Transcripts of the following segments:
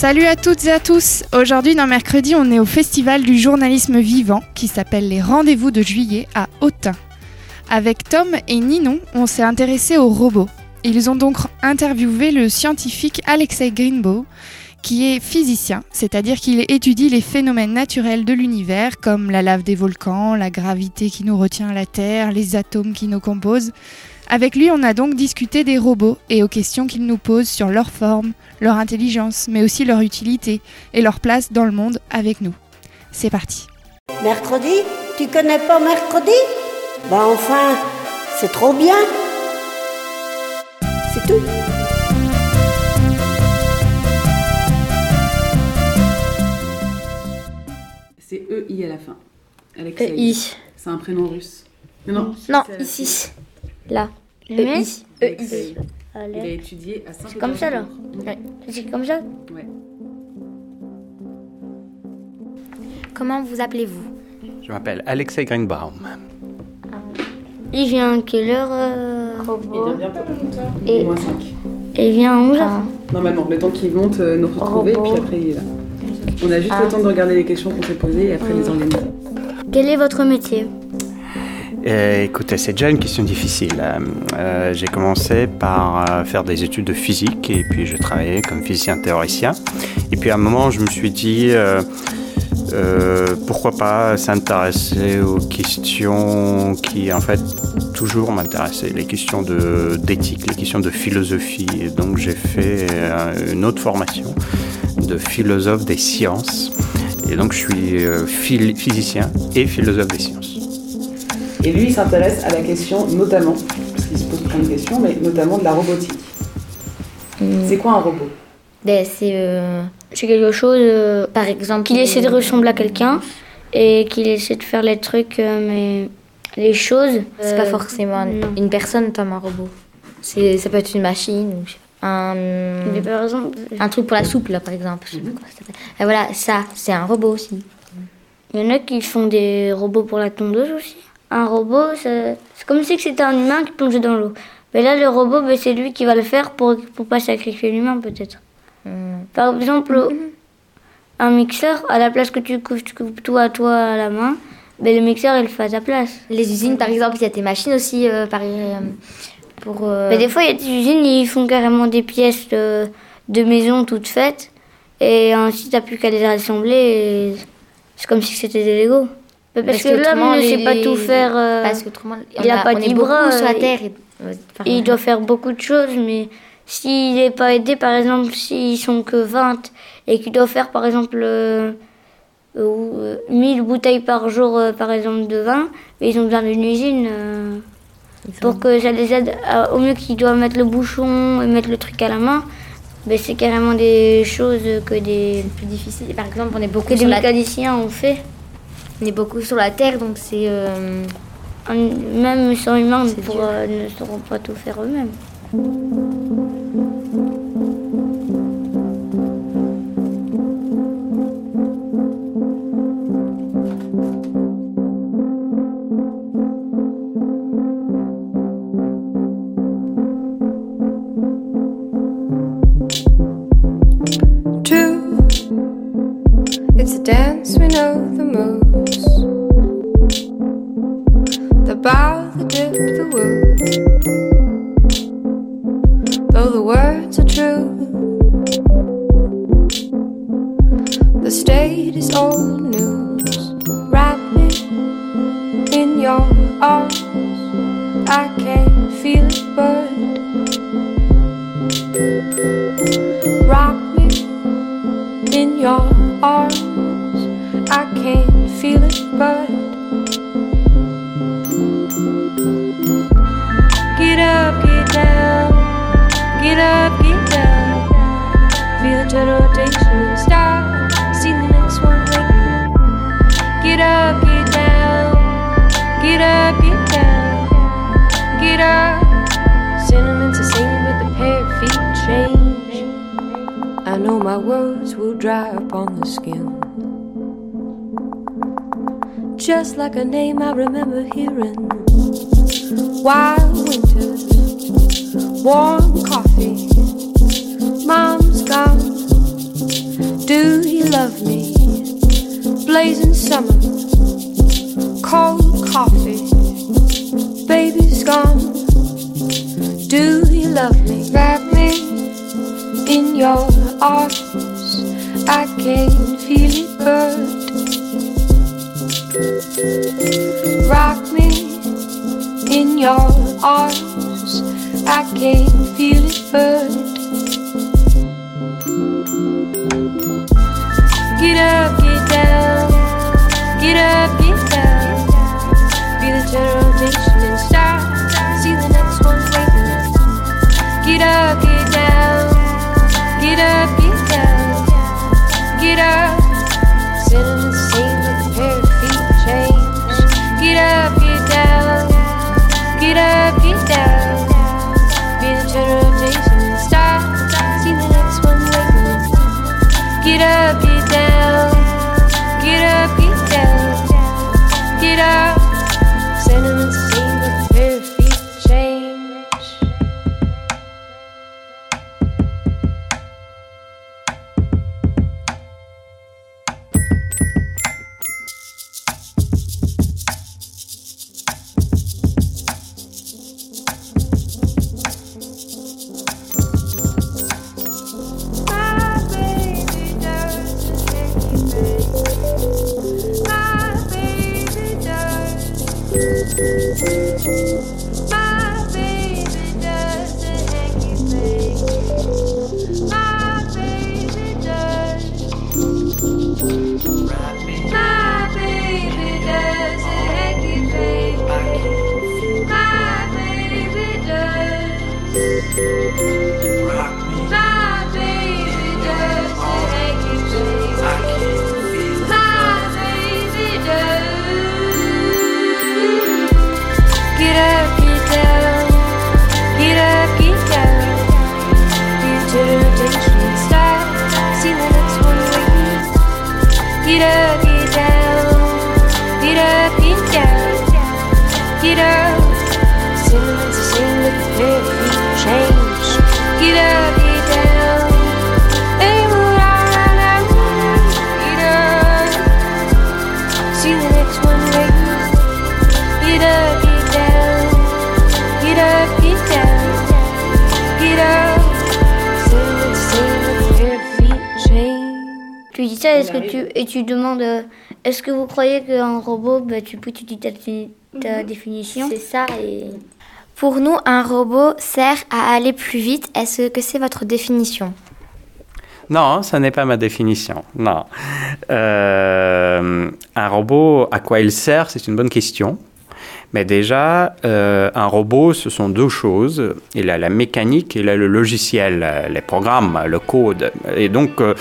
Salut à toutes et à tous. Aujourd'hui, dans Mercredi, on est au festival du journalisme vivant qui s'appelle les Rendez-vous de juillet à Autun. Avec Tom et Ninon, on s'est intéressé aux robots. Ils ont donc interviewé le scientifique Alexei Greenbow, qui est physicien, c'est-à-dire qu'il étudie les phénomènes naturels de l'univers comme la lave des volcans, la gravité qui nous retient à la Terre, les atomes qui nous composent. Avec lui, on a donc discuté des robots et aux questions qu'ils nous posent sur leur forme, leur intelligence, mais aussi leur utilité et leur place dans le monde avec nous. C'est parti. Mercredi? Tu connais pas mercredi? Bah enfin, c'est trop bien. C'est tout. C'est EI à la fin. Alexei. EI. C'est un prénom russe. Non, non, ici. Là. EI. EI. Il a étudié à saint C'est comme ça là C'est comme ça Ouais. Comment vous appelez-vous? Je m'appelle Alexei Greenbaum. Il vient à quelle heure euh... Il vient bientôt. Et... Moins 5. Et il vient à 11 h Normalement, le temps qu'il monte euh, nous retrouver, puis après il est là. On a juste Ah. le temps de regarder les questions qu'on s'est posées et après les organiser. Quel est votre métier? Écoutez, c'est déjà une question difficile. Euh, euh, j'ai commencé par euh, faire des études de physique et puis je travaillais comme physicien théoricien. Et puis à un moment, je me suis dit, pourquoi pas s'intéresser aux questions qui en fait toujours m'intéressaient, les questions d'éthique, les questions de philosophie. Et donc j'ai fait une autre formation de philosophe des sciences. Et donc je suis physicien et philosophe des sciences. Et lui, il s'intéresse à la question notamment, parce qu'il se pose plein de questions, mais notamment de la robotique. C'est quoi un robot? Ben, c'est euh, c'est quelque chose, euh, par exemple, qu'il essaie de ressembler à quelqu'un et qu'il essaie de faire les trucs, euh, mais les choses. C'est pas forcément non. une personne comme un robot. C'est, ça peut être une machine ou je sais pas, un, Mais par exemple, un truc pour la soupe, là, par exemple. Je sais pas comment ça s'appelle. Et voilà, ça, c'est un robot aussi. il y en a qui font des robots pour la tondeuse aussi. Un robot, c'est comme si c'était un humain qui plongeait dans l'eau. Mais là, le robot, ben, c'est lui qui va le faire pour, pour pas sacrifier l'humain, peut-être. Hmm. Par exemple, un mixeur, à la place que tu coupes, tu coupes tout à toi à la main, ben, le mixeur, il le fait à ta place. Les usines, par exemple, il y a des machines aussi euh, par, euh, pour. euh, Mais des fois, il y a des usines, ils font carrément des pièces de, de maison toutes faites. Et ensuite, t'as plus qu'à les assembler. C'est comme si c'était des Lego. Mais parce, que, l'homme autrement, ne sait pas les- tout faire. euh, Parce qu'autrement, il a pas dix bras, sur la il- Terre. et- euh, il doit faire beaucoup de choses, mais s'il n'est pas aidé, par exemple, s'ils sont que 20 et qu'il doit faire, par exemple, euh, euh, 1000 bouteilles par jour, euh, par exemple, de vin, ils ont besoin d'une usine. euh, pour que ça les aide, à- au mieux qu'ils doivent mettre le bouchon et mettre le truc à la main, ben c'est carrément des choses que des, plus difficile. Par exemple, on est beaucoup que des sur la mécaniciens ont fait. On est beaucoup sur la Terre, donc c'est. euh, Même sans humains ne, C'est pourra- ne sauront pas tout faire eux-mêmes. I can't feel it, but get up, get down, get up, get down. Feel the rotation start. See the next one waiting. Get up, get down, get up, get down, get up. Sentiments the same, but the pair of feet change. I know my words will dry upon the skin. Just like a name I remember hearing. Wild winters, warm coffee. Mom's gone, Do you love me? Blazing summer, cold coffee, baby's gone. Do you love me? Wrap me in your arms. I can feel it hurt. Your arms. I can feel it hurt. Tu dis ça est-ce que tu, et tu demandes euh, est-ce que vous croyez qu'un robot, bah, tu peux tu dis ta, ta définition C'est ça et... Pour nous, un robot sert à aller plus vite. Est-ce que c'est votre définition? Non, ça n'est pas ma définition. Non. Euh, un robot, à quoi il sert C'est une bonne question. Mais déjà, euh, un robot, ce sont deux choses. Il a la mécanique, il a le logiciel, les programmes, le code. Et donc, euh,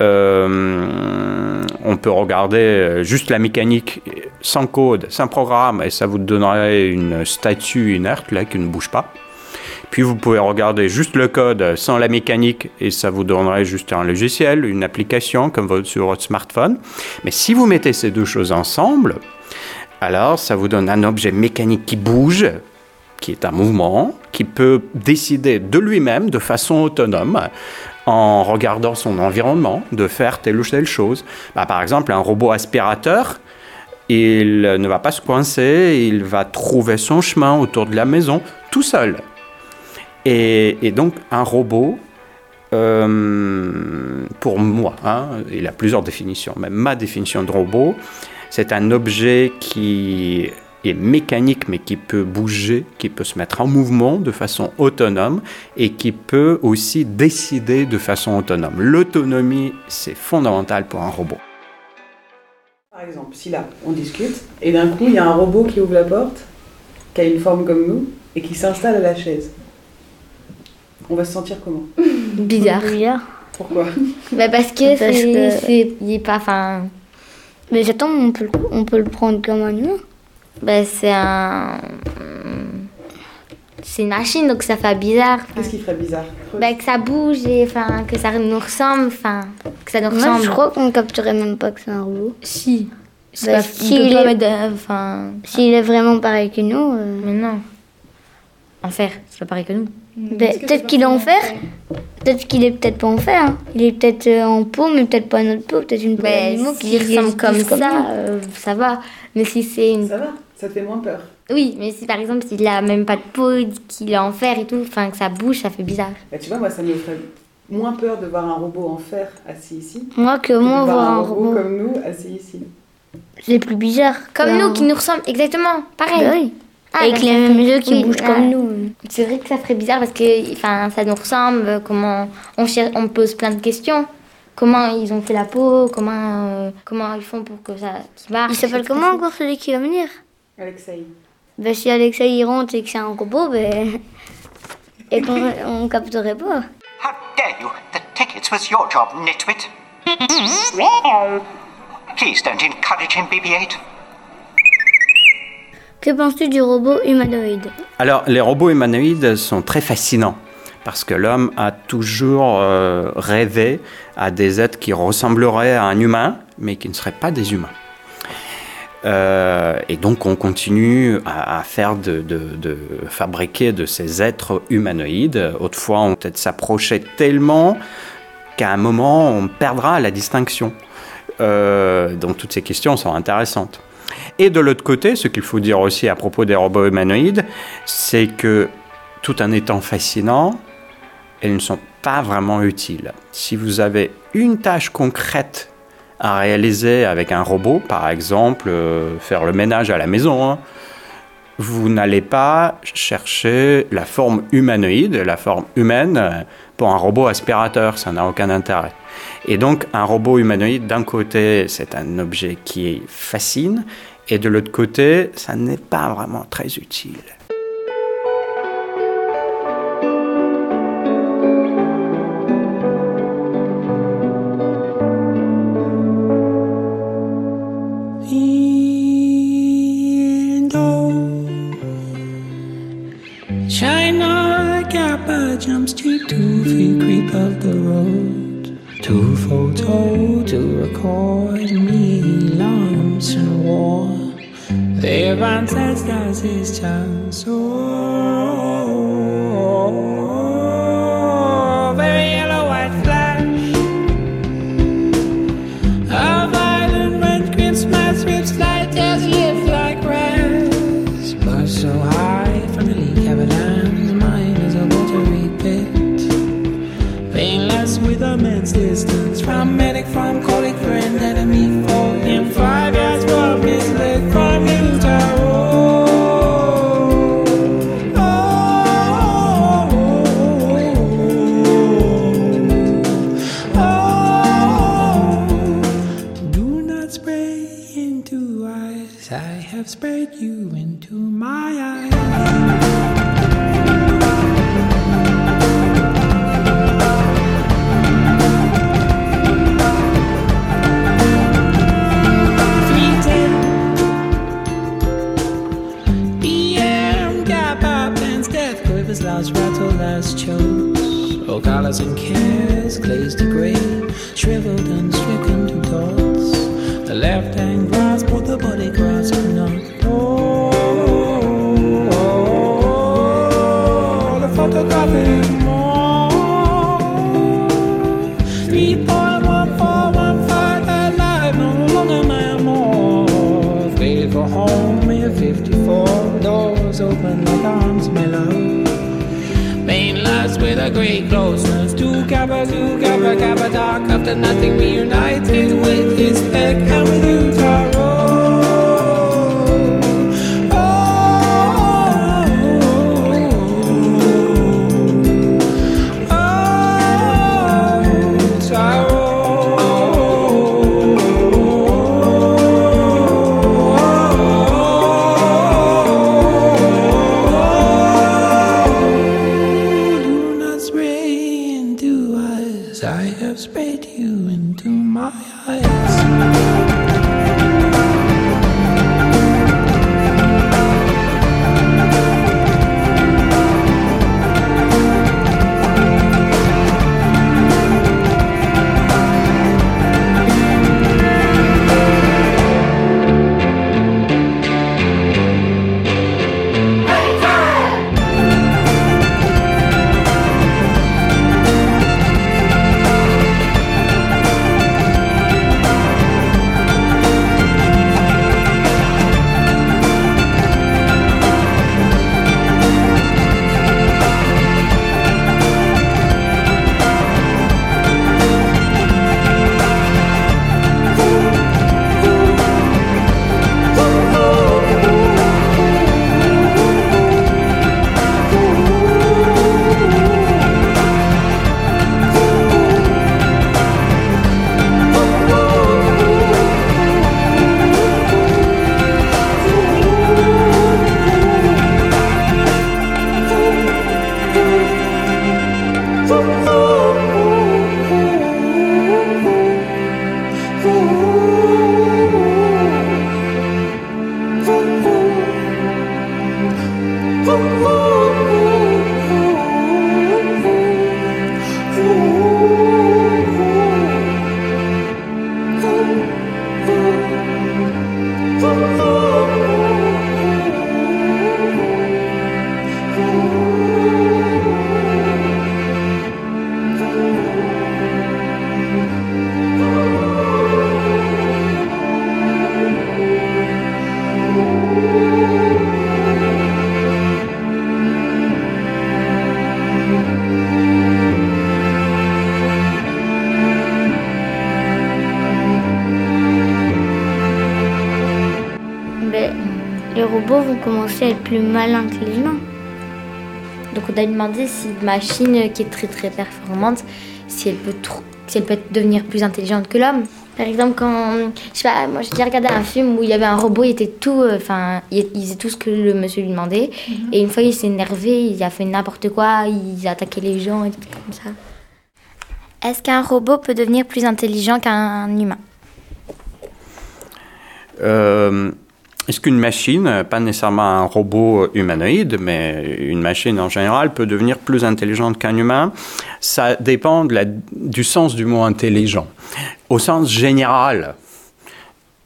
euh, on peut regarder euh, juste la mécanique sans code, sans programme, et ça vous donnerait une statue inerte là, qui ne bouge pas. Puis vous pouvez regarder juste le code sans la mécanique et ça vous donnerait juste un logiciel, une application comme sur votre smartphone. Mais si vous mettez ces deux choses ensemble, alors ça vous donne un objet mécanique qui bouge, qui est un mouvement, qui peut décider de lui-même de façon autonome en regardant son environnement de faire telle ou telle chose. Bah, par exemple, un robot aspirateur, il ne va pas se coincer, il va trouver son chemin autour de la maison tout seul. Et, donc un robot, euh, pour moi, hein, il a plusieurs définitions, mais ma définition de robot, c'est un objet qui est mécanique mais qui peut bouger, qui peut se mettre en mouvement de façon autonome et qui peut aussi décider de façon autonome. L'autonomie, c'est fondamental pour un robot. Par exemple, si là, on discute, et d'un coup, il y a un robot qui ouvre la porte, qui a une forme comme nous, et qui s'installe à la chaise. On va se sentir comment? Bizarre. Bizarre. Pourquoi? Bah parce que Parce c'est que- c'est- il est pas enfin Mais j'attends, on peut, le- on peut le prendre comme un humain. Bah c'est un c'est une machine donc ça fait bizarre. Qu'est-ce qui ferait bizarre? Bah que ça bouge et enfin que ça nous ressemble enfin que ça nous Moi, ressemble. je crois qu'on capterait même pas que c'est un robot. si. C'est Bah, pas- si on peut il pas est- de- S'il est vraiment pareil que nous, euh, mais non. En fer, c'est pas pareil que nous. ben, peut-être qu'il est en fer. Peut-être qu'il est peut-être pas en fer. hein. Il est peut-être euh, en peau, mais peut-être pas notre peau. Peut-être une peau Mais d'animaux qui ressemble comme ressemble ça, euh, ça va. Mais si c'est une... Ça va Ça te fait moins peur Oui, mais si par exemple, s'il a même pas de peau, qu'il est en fer et tout, enfin que ça bouge, ça fait bizarre. bah, Tu vois, moi, ça me ferait moins peur de voir un robot en fer assis ici. Moi, que que de moi, voir voir un un robot robot, comme nous assis ici. c'est plus bizarre. Comme qu'un- nous, qui nous ressemblent exactement, pareil. Bah oui. Ah, Avec bah, les mêmes yeux qui oui, bougent ah. comme nous. C'est vrai que ça ferait bizarre parce que enfin, ça nous ressemble, comment on, cher- on pose plein de questions. Comment ils ont fait la peau, comment, euh, comment ils font pour que ça marche. Il s'appelle comment encore celui qui va venir? Alexei. Ben, si Alexa il rentre et que c'est un robot, ben. Et qu'on on capterait pas. How dare you? The tickets was your job, nitwit. Please don't encourage him, BB-8. Que penses-tu du robot humanoïde Alors, les robots humanoïdes sont très fascinants parce que l'homme a toujours euh, rêvé à des êtres qui ressembleraient à un humain, mais qui ne seraient pas des humains. Euh, et donc, on continue à, faire de fabriquer de ces êtres humanoïdes. Autrefois, on peut-être s'approchait tellement qu'à un moment, on perdra la distinction. Euh, donc, toutes ces questions sont intéressantes. Et de l'autre côté, ce qu'il faut dire aussi à propos des robots humanoïdes, c'est que tout en étant fascinants, elles ne sont pas vraiment utiles. Si vous avez une tâche concrète à réaliser avec un robot, par exemple euh, faire le ménage à la maison, hein, vous n'allez pas chercher la forme humanoïde, la forme humaine euh, pour un robot aspirateur, ça n'a aucun intérêt. Et donc un robot humanoïde, d'un côté, c'est un objet qui fascine, et de l'autre côté, ça n'est pas vraiment très utile. 장소 dark after nothing reunited with his peck and with Taro. Robots vont commencer à être plus malins que les humains. Donc on a demandé si une machine qui est très très performante, si elle peut, tr- si elle peut devenir plus intelligente que l'homme. Par exemple, quand. Je sais pas, moi j'ai déjà regardé un film où il y avait un robot, il était tout. euh, Enfin, il, il faisait tout ce que le monsieur lui demandait. Et une fois, il s'est énervé, il a fait n'importe quoi, il a attaqué les gens et tout comme ça. Est-ce qu'un robot peut devenir plus intelligent qu'un humain? Euh, Est-ce qu'une machine, pas nécessairement un robot humanoïde, mais une machine en général, peut devenir plus intelligente qu'un humain? Ça dépend du sens du mot intelligent. Au sens général,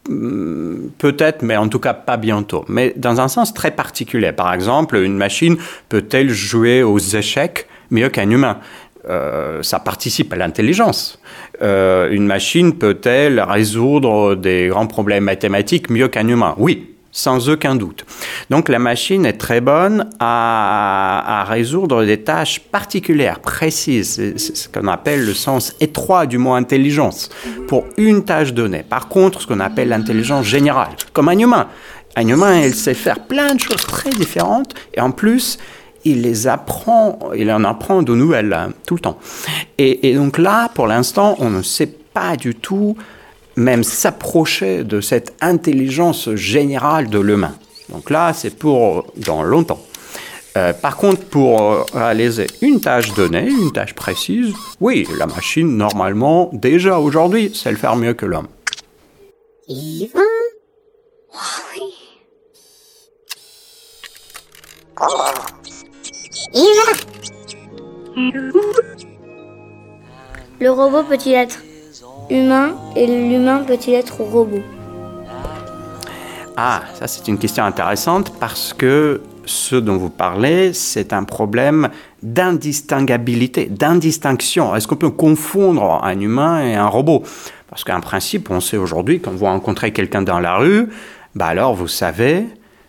hmm, peut-être, mais en tout cas pas bientôt. Mais dans un sens très particulier. Par exemple, une machine peut-elle jouer aux échecs mieux qu'un humain? Euh, ça participe à l'intelligence. Euh, une machine peut-elle résoudre des grands problèmes mathématiques mieux qu'un humain? Oui, sans aucun doute. Donc la machine est très bonne à, à résoudre des tâches particulières, précises. C'est ce qu'on appelle le sens étroit du mot intelligence pour une tâche donnée. Par contre, ce qu'on appelle l'intelligence générale, comme un humain. Un humain, il sait faire plein de choses très différentes et en plus, il les apprend, il en apprend de nouvelles hein, tout le temps. Et, donc là, pour l'instant, on ne sait pas du tout même s'approcher de cette intelligence générale de l'humain. Donc là, c'est pour dans longtemps. Euh, par contre, pour euh, réaliser une tâche donnée, une tâche précise, oui, la machine, normalement, déjà aujourd'hui, sait le faire mieux que l'homme. Le robot peut-il être humain et l'humain peut-il être robot? Ah, ça c'est une question intéressante parce que ce dont vous parlez, c'est un problème d'indistinguabilité, d'indistinction. Est-ce qu'on peut confondre un humain et un robot? Parce qu'en principe, on sait aujourd'hui, quand vous rencontrez quelqu'un dans la rue, bah alors vous savez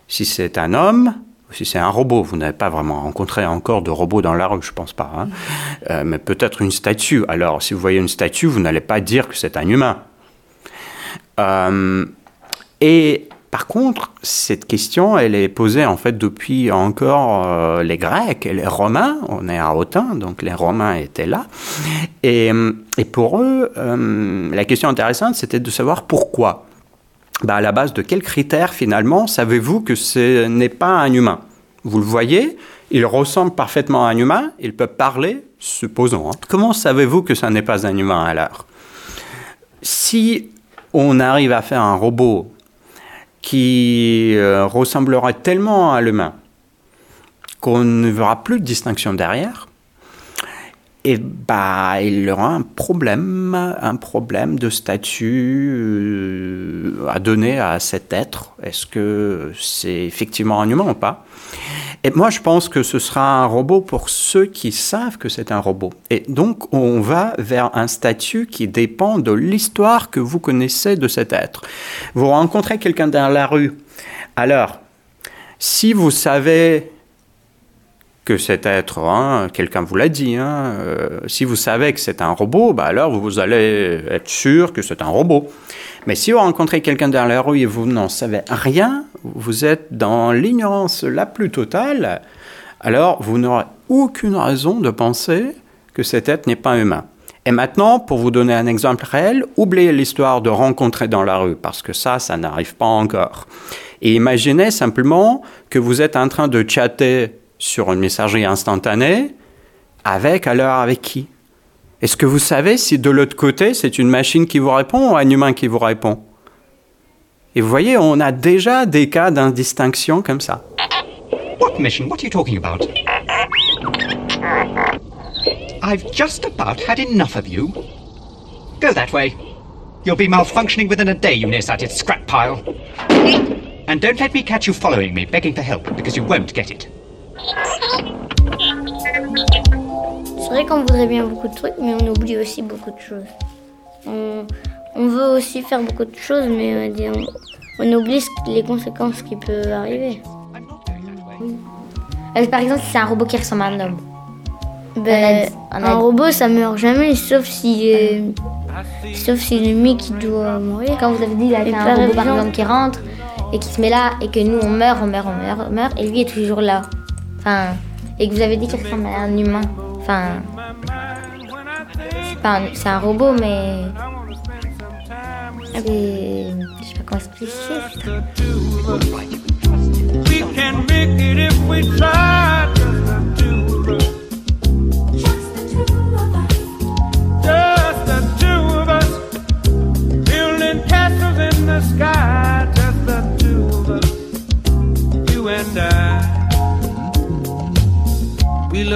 si c'est un homme si c'est un robot. Vous n'avez pas vraiment rencontré encore de robot dans la rue, je pense pas. hein. Euh, mais peut-être une statue. Alors, si vous voyez une statue, vous n'allez pas dire que c'est un humain. Euh, et par contre, cette question, elle est posée en fait depuis encore euh, les Grecs et les Romains. On est à Autun, donc les Romains étaient là. Et, pour eux, la question intéressante, c'était de savoir pourquoi. Bah, à la base de quels critères finalement savez-vous que ce n'est pas un humain? Vous le voyez, il ressemble parfaitement à un humain, il peut parler, supposons. hein. Comment savez-vous que ça n'est pas un humain alors? Si on arrive à faire un robot qui euh, ressemblerait tellement à l'humain qu'on ne verra plus de distinction derrière, et bah, il aura un problème, un problème de statut euh, à donner à cet être. Est-ce que c'est effectivement un humain ou pas? Et moi, je pense que ce sera un robot pour ceux qui savent que c'est un robot. Et donc, on va vers un statut qui dépend de l'histoire que vous connaissez de cet être. Vous rencontrez quelqu'un dans la rue. Alors, si vous savez que cet être, hein, quelqu'un vous l'a dit, hein, euh, si vous savez que c'est un robot, bah alors vous allez être sûr que c'est un robot. Mais si vous rencontrez quelqu'un dans la rue et vous n'en savez rien, vous êtes dans l'ignorance la plus totale, alors vous n'aurez aucune raison de penser que cet être n'est pas humain. Et maintenant, pour vous donner un exemple réel, oubliez l'histoire de rencontrer dans la rue, parce que ça, ça n'arrive pas encore. Et imaginez simplement que vous êtes en train de chatter sur une messagerie instantanée avec alors avec qui? Est-ce que vous savez si de l'autre côté c'est une machine qui vous répond ou un humain qui vous répond? Et vous voyez, on a déjà des cas d'indistinction comme ça. What mission? What are you talking about? I've just about had enough of you. Go that way. You'll be malfunctioning within a day, you nearsighted scrap pile. And don't let me catch you following me, begging for help, because you won't get it. C'est vrai qu'on voudrait bien beaucoup de trucs, mais on oublie aussi beaucoup de choses. On, on veut aussi faire beaucoup de choses, mais on, dit- on- oublie les conséquences qui peuvent arriver. Euh, Par exemple, si c'est un robot qui ressemble à un homme. Ben, On a dit- on un a robot, ça meurt jamais, sauf si, euh, sauf si c'est lui qui doit mourir. Quand vous avez dit là, Et qu'il y a par un robot par exemple qui rentre et qui se met là et que nous on meurt, on meurt, on meurt, on meurt et lui est toujours là. Enfin, et que vous avez dit qu'il ressemble à un humain. Enfin, c'est un- robot mais c'est- je sais pas comment expliquer. We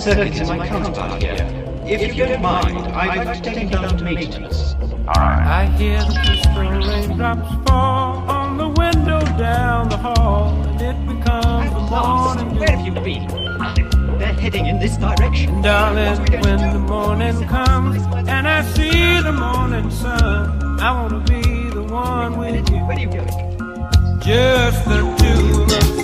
Circuits in my counterpart here. If you don't mind, I'd like to take him down to maintenance. I hear the crystal raindrops fall on the window down the hall, and it becomes the morning. Where have you been? They're heading in this direction. Darling, when the morning comes and I see the morning sun, I wanna be the one with you. Where are you going? Just the two of us.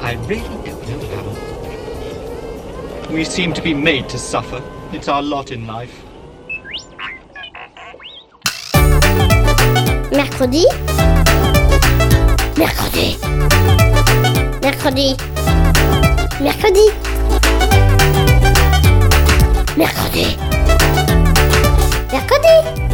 I really don't know how. We seem to be made to suffer. It's our lot in life. Mercredi. Mercredi. Mercredi. Mercredi. Mercredi. Mercredi.